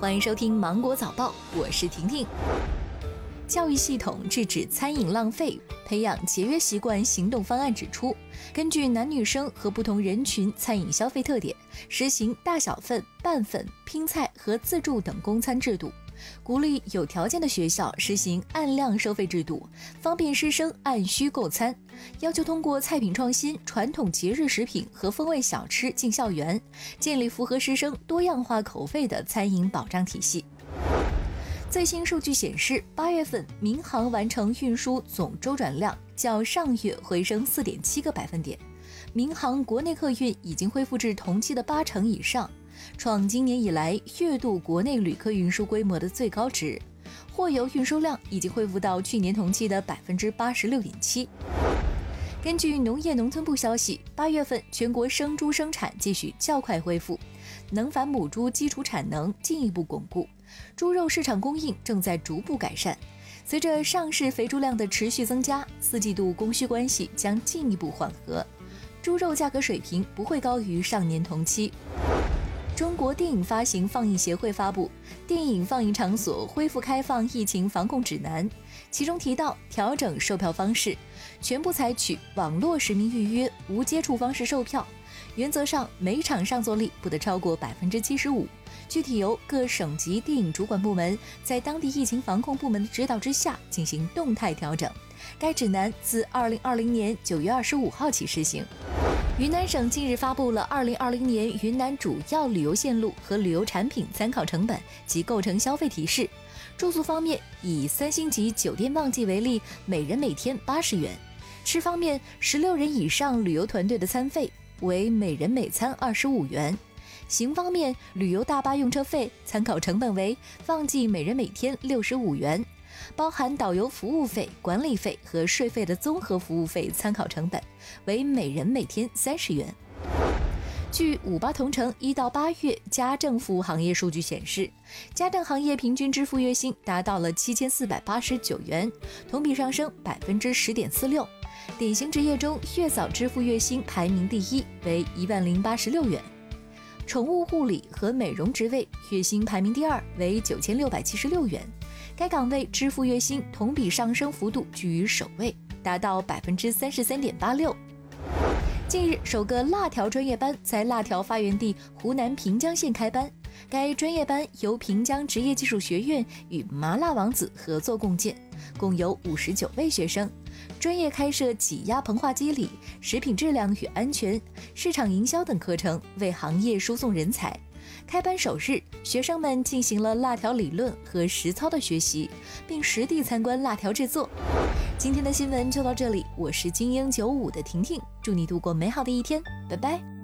欢迎收听《芒果早报》，我是婷婷。教育系统制止餐饮浪费，培养节约习惯行动方案指出，根据男女生和不同人群餐饮消费特点，实行大小份、拌粉、拼菜和自助等供餐制度。鼓励有条件的学校实行按量收费制度，方便师生按需购餐。要求通过菜品创新、传统节日食品和风味小吃进校园，建立符合师生多样化口味的餐饮保障体系。最新数据显示，八月份民航完成运输总周转量较上月回升四点七个百分点，民航国内客运已经恢复至同期的八成以上。创今年以来月度国内旅客运输规模的最高值，货邮运输量已经恢复到去年同期的百分之八十六点七。根据农业农村部消息，八月份全国生猪生产继续较快恢复，能繁母猪基础产能进一步巩固，猪肉市场供应正在逐步改善。随着上市肥猪量的持续增加，四季度供需关系将进一步缓和，猪肉价格水平不会高于上年同期。中国电影发行放映协会发布《电影放映场所恢复开放疫情防控指南》，其中提到调整售票方式，全部采取网络实名预约、无接触方式售票。原则上，每场上座率不得超过百分之七十五。具体由各省级电影主管部门在当地疫情防控部门的指导之下进行动态调整。该指南自二零二零年九月二十五号起施行。云南省近日发布了二零二零年云南主要旅游线路和旅游产品参考成本及构成消费提示。住宿方面，以三星级酒店旺季为例，每人每天八十元；吃方面，十六人以上旅游团队的餐费为每人每餐二十五元；行方面，旅游大巴用车费参考成本为旺季每人每天六十五元。包含导游服务费、管理费和税费的综合服务费参考成本为每人每天三十元。据五八同城一到八月家政服务行业数据显示，家政行业平均支付月薪达到了七千四百八十九元，同比上升百分之十点四六。典型职业中，月嫂支付月薪排名第一，为一万零八十六元；宠物护理和美容职位月薪排名第二，为九千六百七十六元。该岗位支付月薪同比上升幅度居于首位，达到百分之三十三点八六。近日，首个辣条专业班在辣条发源地湖南平江县开班。该专业班由平江职业技术学院与麻辣王子合作共建，共有五十九位学生。专业开设挤压膨化机理、食品质量与安全、市场营销等课程，为行业输送人才。开班首日，学生们进行了辣条理论和实操的学习，并实地参观辣条制作。今天的新闻就到这里，我是精英九五的婷婷，祝你度过美好的一天，拜拜。